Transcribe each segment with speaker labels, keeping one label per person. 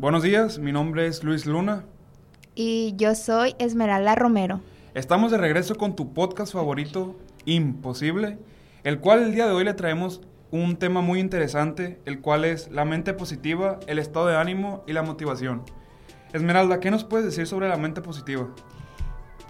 Speaker 1: Buenos días, mi nombre es Luis Luna.
Speaker 2: Y yo soy Esmeralda Romero.
Speaker 1: Estamos de regreso con tu podcast favorito, Imposible, el cual el día de hoy le traemos un tema muy interesante, el cual es la mente positiva, el estado de ánimo y la motivación. Esmeralda, ¿qué nos puedes decir sobre la mente positiva?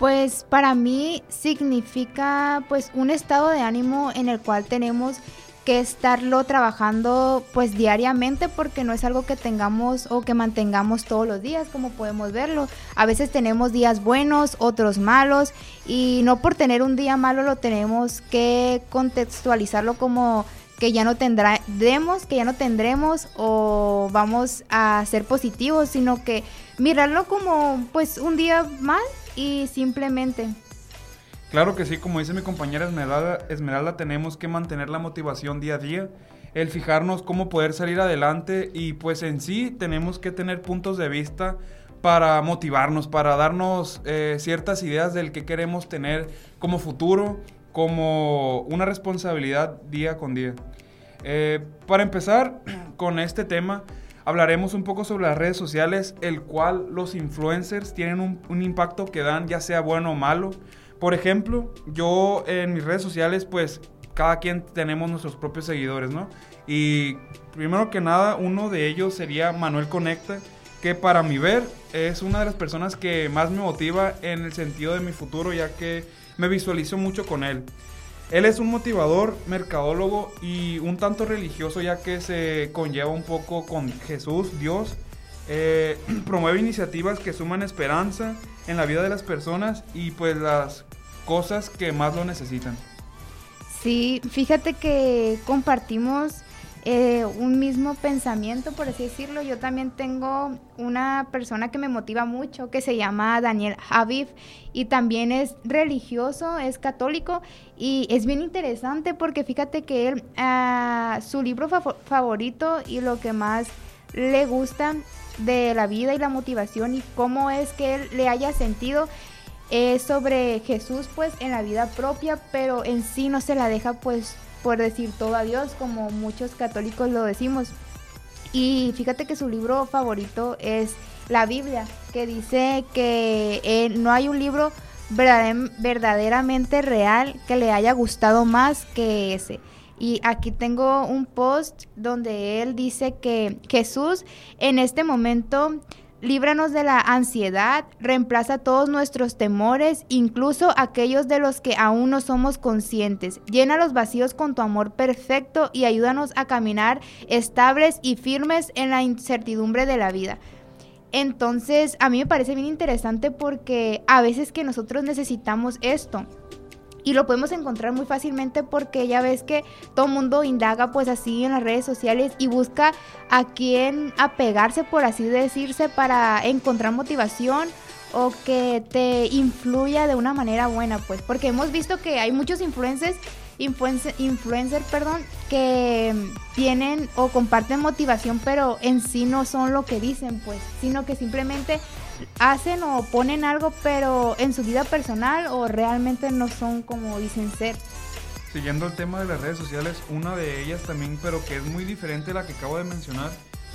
Speaker 2: Pues para mí significa pues un estado de ánimo en el cual tenemos que estarlo trabajando pues diariamente porque no es algo que tengamos o que mantengamos todos los días como podemos verlo. A veces tenemos días buenos, otros malos y no por tener un día malo lo tenemos que contextualizarlo como que ya no tendremos, que ya no tendremos o vamos a ser positivos, sino que mirarlo como pues un día mal y simplemente
Speaker 1: Claro que sí, como dice mi compañera Esmeralda, Esmeralda, tenemos que mantener la motivación día a día, el fijarnos cómo poder salir adelante y pues en sí tenemos que tener puntos de vista para motivarnos, para darnos eh, ciertas ideas del que queremos tener como futuro, como una responsabilidad día con día. Eh, para empezar con este tema, hablaremos un poco sobre las redes sociales, el cual los influencers tienen un, un impacto que dan, ya sea bueno o malo. Por ejemplo, yo en mis redes sociales, pues cada quien tenemos nuestros propios seguidores, ¿no? Y primero que nada, uno de ellos sería Manuel Conecta, que para mi ver es una de las personas que más me motiva en el sentido de mi futuro, ya que me visualizo mucho con él. Él es un motivador, mercadólogo y un tanto religioso, ya que se conlleva un poco con Jesús, Dios. Eh, promueve iniciativas que suman esperanza en la vida de las personas y pues las cosas que más lo necesitan.
Speaker 2: Sí, fíjate que compartimos eh, un mismo pensamiento, por así decirlo. Yo también tengo una persona que me motiva mucho, que se llama Daniel Javiv, y también es religioso, es católico, y es bien interesante porque fíjate que él, ah, su libro favorito y lo que más le gusta de la vida y la motivación y cómo es que él le haya sentido es sobre Jesús pues en la vida propia, pero en sí no se la deja pues por decir todo a Dios como muchos católicos lo decimos. Y fíjate que su libro favorito es la Biblia, que dice que eh, no hay un libro verdaderamente real que le haya gustado más que ese. Y aquí tengo un post donde él dice que Jesús en este momento líbranos de la ansiedad, reemplaza todos nuestros temores, incluso aquellos de los que aún no somos conscientes. Llena los vacíos con tu amor perfecto y ayúdanos a caminar estables y firmes en la incertidumbre de la vida. Entonces, a mí me parece bien interesante porque a veces que nosotros necesitamos esto y lo podemos encontrar muy fácilmente porque ya ves que todo mundo indaga pues así en las redes sociales y busca a quién apegarse por así decirse para encontrar motivación o que te influya de una manera buena pues porque hemos visto que hay muchos influencers influencer, influencer perdón que tienen o comparten motivación pero en sí no son lo que dicen pues sino que simplemente hacen o ponen algo, pero en su vida personal o realmente no son como dicen ser.
Speaker 1: Siguiendo el tema de las redes sociales, una de ellas también, pero que es muy diferente a la que acabo de mencionar,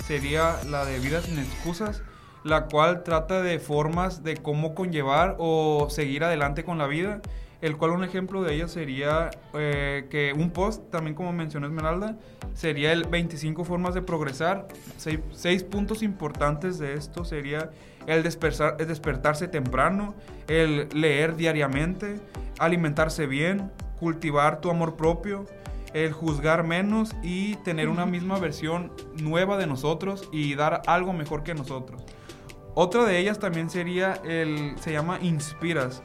Speaker 1: sería la de Vida sin excusas, la cual trata de formas de cómo conllevar o seguir adelante con la vida el cual un ejemplo de ella sería eh, que un post, también como mencionó Esmeralda, sería el 25 formas de progresar. Seis, puntos importantes de esto sería el, el despertarse temprano, el leer diariamente, alimentarse bien, cultivar tu amor propio, el juzgar menos y tener una misma versión nueva de nosotros y dar algo mejor que nosotros. Otra de ellas también sería el, se llama Inspiras.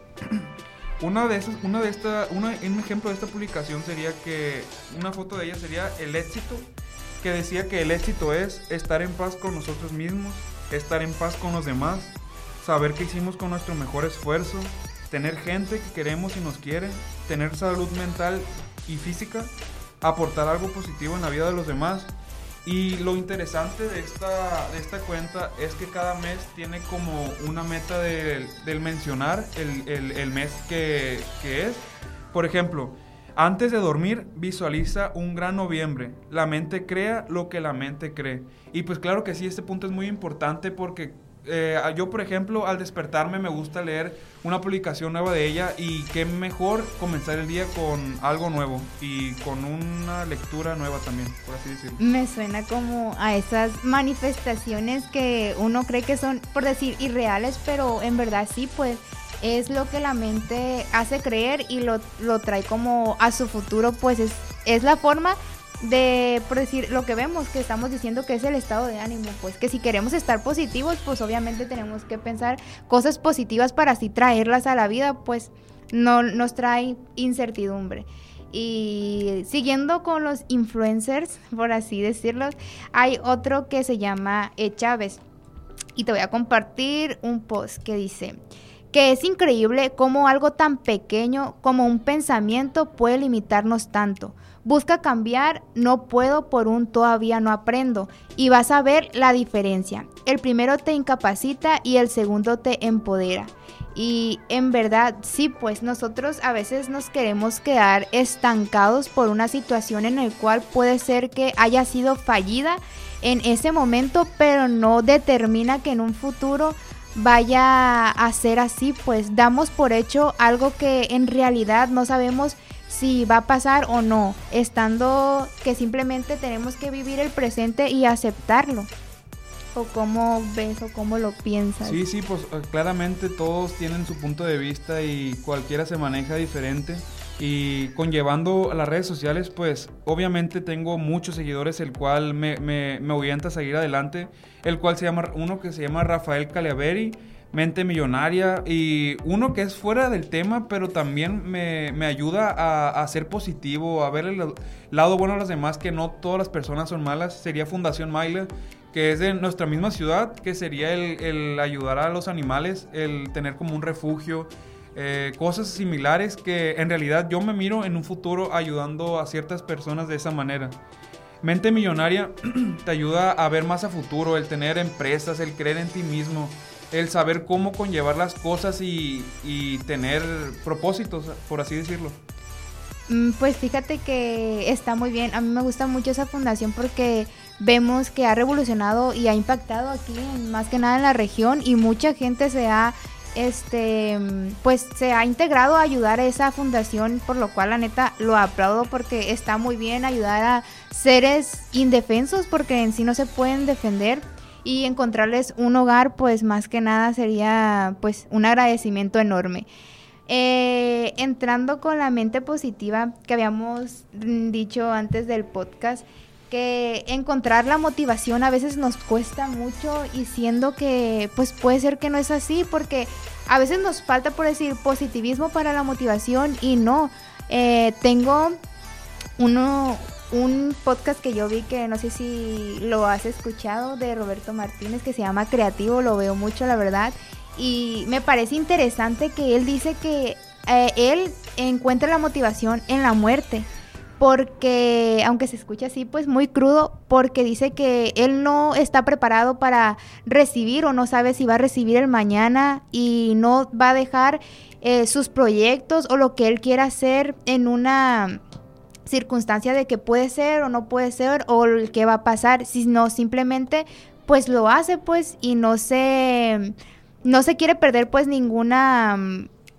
Speaker 1: Una de esas, una de esta, un ejemplo de esta publicación sería que una foto de ella sería el éxito, que decía que el éxito es estar en paz con nosotros mismos, estar en paz con los demás, saber que hicimos con nuestro mejor esfuerzo, tener gente que queremos y nos quiere, tener salud mental y física, aportar algo positivo en la vida de los demás y lo interesante de esta, de esta cuenta es que cada mes tiene como una meta del mencionar el, el, el mes que, que, es. Por ejemplo, Antes de dormir, visualiza un gran noviembre. La mente crea lo que la mente cree. Y pues claro que sí, este punto es muy importante porque eh, yo, por ejemplo, al despertarme me gusta leer una publicación nueva de ella y qué mejor comenzar el día con algo nuevo y con una lectura nueva también, por así decirlo.
Speaker 2: Me suena como a esas manifestaciones que uno cree que son, por decir, irreales, pero en verdad sí, pues es lo que la mente hace creer y lo, lo trae como a su futuro, pues es, es la forma de, por decir, lo que vemos, que estamos diciendo que es el estado de ánimo, pues que si queremos estar positivos, pues obviamente tenemos que pensar cosas positivas para así traerlas a la vida, pues no nos trae incertidumbre. Y siguiendo con los influencers, por así decirlo, hay otro que se llama E. Chávez. Y te voy a compartir un post que dice, que es increíble cómo algo tan pequeño como un pensamiento puede limitarnos tanto. Busca cambiar, no puedo por un todavía no aprendo y vas a ver la diferencia. El primero te incapacita y el segundo te empodera. Y en verdad, sí, pues nosotros a veces nos queremos quedar estancados por una situación en la cual puede ser que haya sido fallida en ese momento, pero no determina que en un futuro vaya a ser así, pues damos por hecho algo que en realidad no sabemos si va a pasar o no, estando que simplemente tenemos que vivir el presente y aceptarlo. ¿O cómo ves o cómo lo piensas?
Speaker 1: Sí, sí, pues eh, claramente todos tienen su punto de vista y cualquiera se maneja diferente. Y conllevando a las redes sociales, pues obviamente tengo muchos seguidores, el cual me, me, me orienta a seguir adelante. El cual se llama, uno que se llama Rafael Caliaveri, Mente Millonaria. Y uno que es fuera del tema, pero también me, me ayuda a, a, ser positivo, a ver el lado bueno a los demás, que no todas las personas son malas. Sería Fundación Maile, que es de nuestra misma ciudad, que sería el, el ayudar a los animales, el tener como un refugio eh, cosas similares que en realidad yo me miro en un futuro ayudando a ciertas personas de esa manera. Mente millonaria te ayuda a ver más a futuro, el tener empresas, el creer en ti mismo, el saber cómo conllevar las cosas y, y tener propósitos, por así decirlo.
Speaker 2: Mm, pues fíjate que está muy bien. A mí me gusta mucho esa fundación porque vemos que ha revolucionado y ha impactado aquí, más que nada en la región, y mucha gente se ha este pues se ha integrado a ayudar a esa fundación, por lo cual la neta lo aplaudo porque está muy bien ayudar a seres indefensos porque en sí no se pueden defender y encontrarles un hogar, pues más que nada sería pues un agradecimiento enorme. Eh, entrando con la mente positiva que habíamos dicho antes del podcast, que encontrar la motivación a veces nos cuesta mucho y siendo que pues puede ser que no es así porque a veces nos falta por decir positivismo para la motivación y no. Eh, tengo uno, un podcast que yo vi que no sé si lo has escuchado de Roberto Martínez que se llama Creativo, lo veo mucho la verdad y me parece interesante que él dice que eh, él encuentra la motivación en la muerte porque, aunque se escucha así, pues muy crudo, porque dice que él no está preparado para recibir o no sabe si va a recibir el mañana y no va a dejar eh, sus proyectos o lo que él quiera hacer en una circunstancia de que puede ser o no puede ser o el que va a pasar, sino simplemente pues lo hace pues y no se no se quiere perder pues ninguna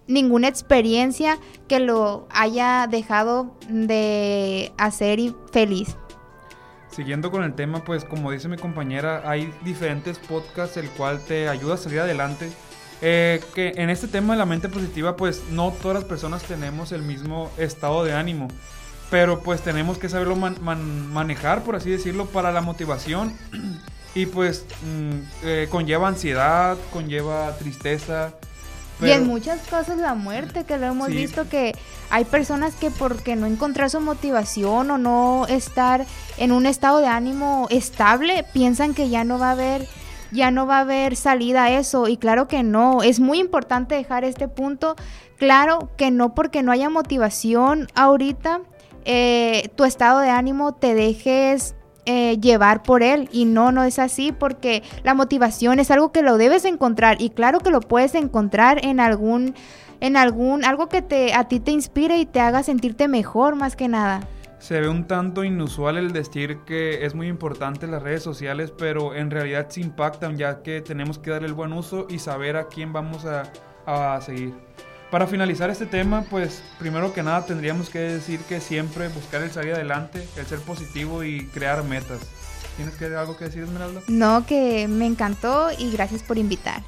Speaker 2: ninguna experiencia que lo haya dejado de hacer y feliz.
Speaker 1: Siguiendo con el tema, pues como dice mi compañera, hay diferentes podcasts el cual te ayuda a salir adelante. Eh, que en este tema de la mente positiva, pues no todas las personas tenemos el mismo estado de ánimo, pero pues tenemos que saberlo man man manejar, por así decirlo, para la motivación. y pues mm, eh, conlleva ansiedad, conlleva tristeza,
Speaker 2: y en muchas cosas la muerte, que lo hemos visto que hay personas que porque no encontrar su motivación o no estar en un estado de ánimo estable, piensan que ya no va a haber ya no va a haber salida a eso. Y claro que no, es muy importante dejar este punto claro que no porque no haya motivación ahorita eh, tu estado de ánimo te dejes eh, llevar por él y no, no es así porque la motivación es algo que lo debes encontrar y claro que lo puedes encontrar en algún en algún algo que te a ti te inspire y te haga sentirte mejor más que nada.
Speaker 1: Se ve un tanto inusual el decir que es muy importante las redes sociales, pero en realidad se impactan ya que tenemos que darle el buen uso y saber a quién vamos a, a seguir. Para finalizar este tema, pues primero que nada tendríamos que decir que siempre buscar el salir adelante, el ser positivo y crear metas. ¿Tienes que algo que decir, Esmeralda?
Speaker 2: No, que me encantó y gracias por invitar.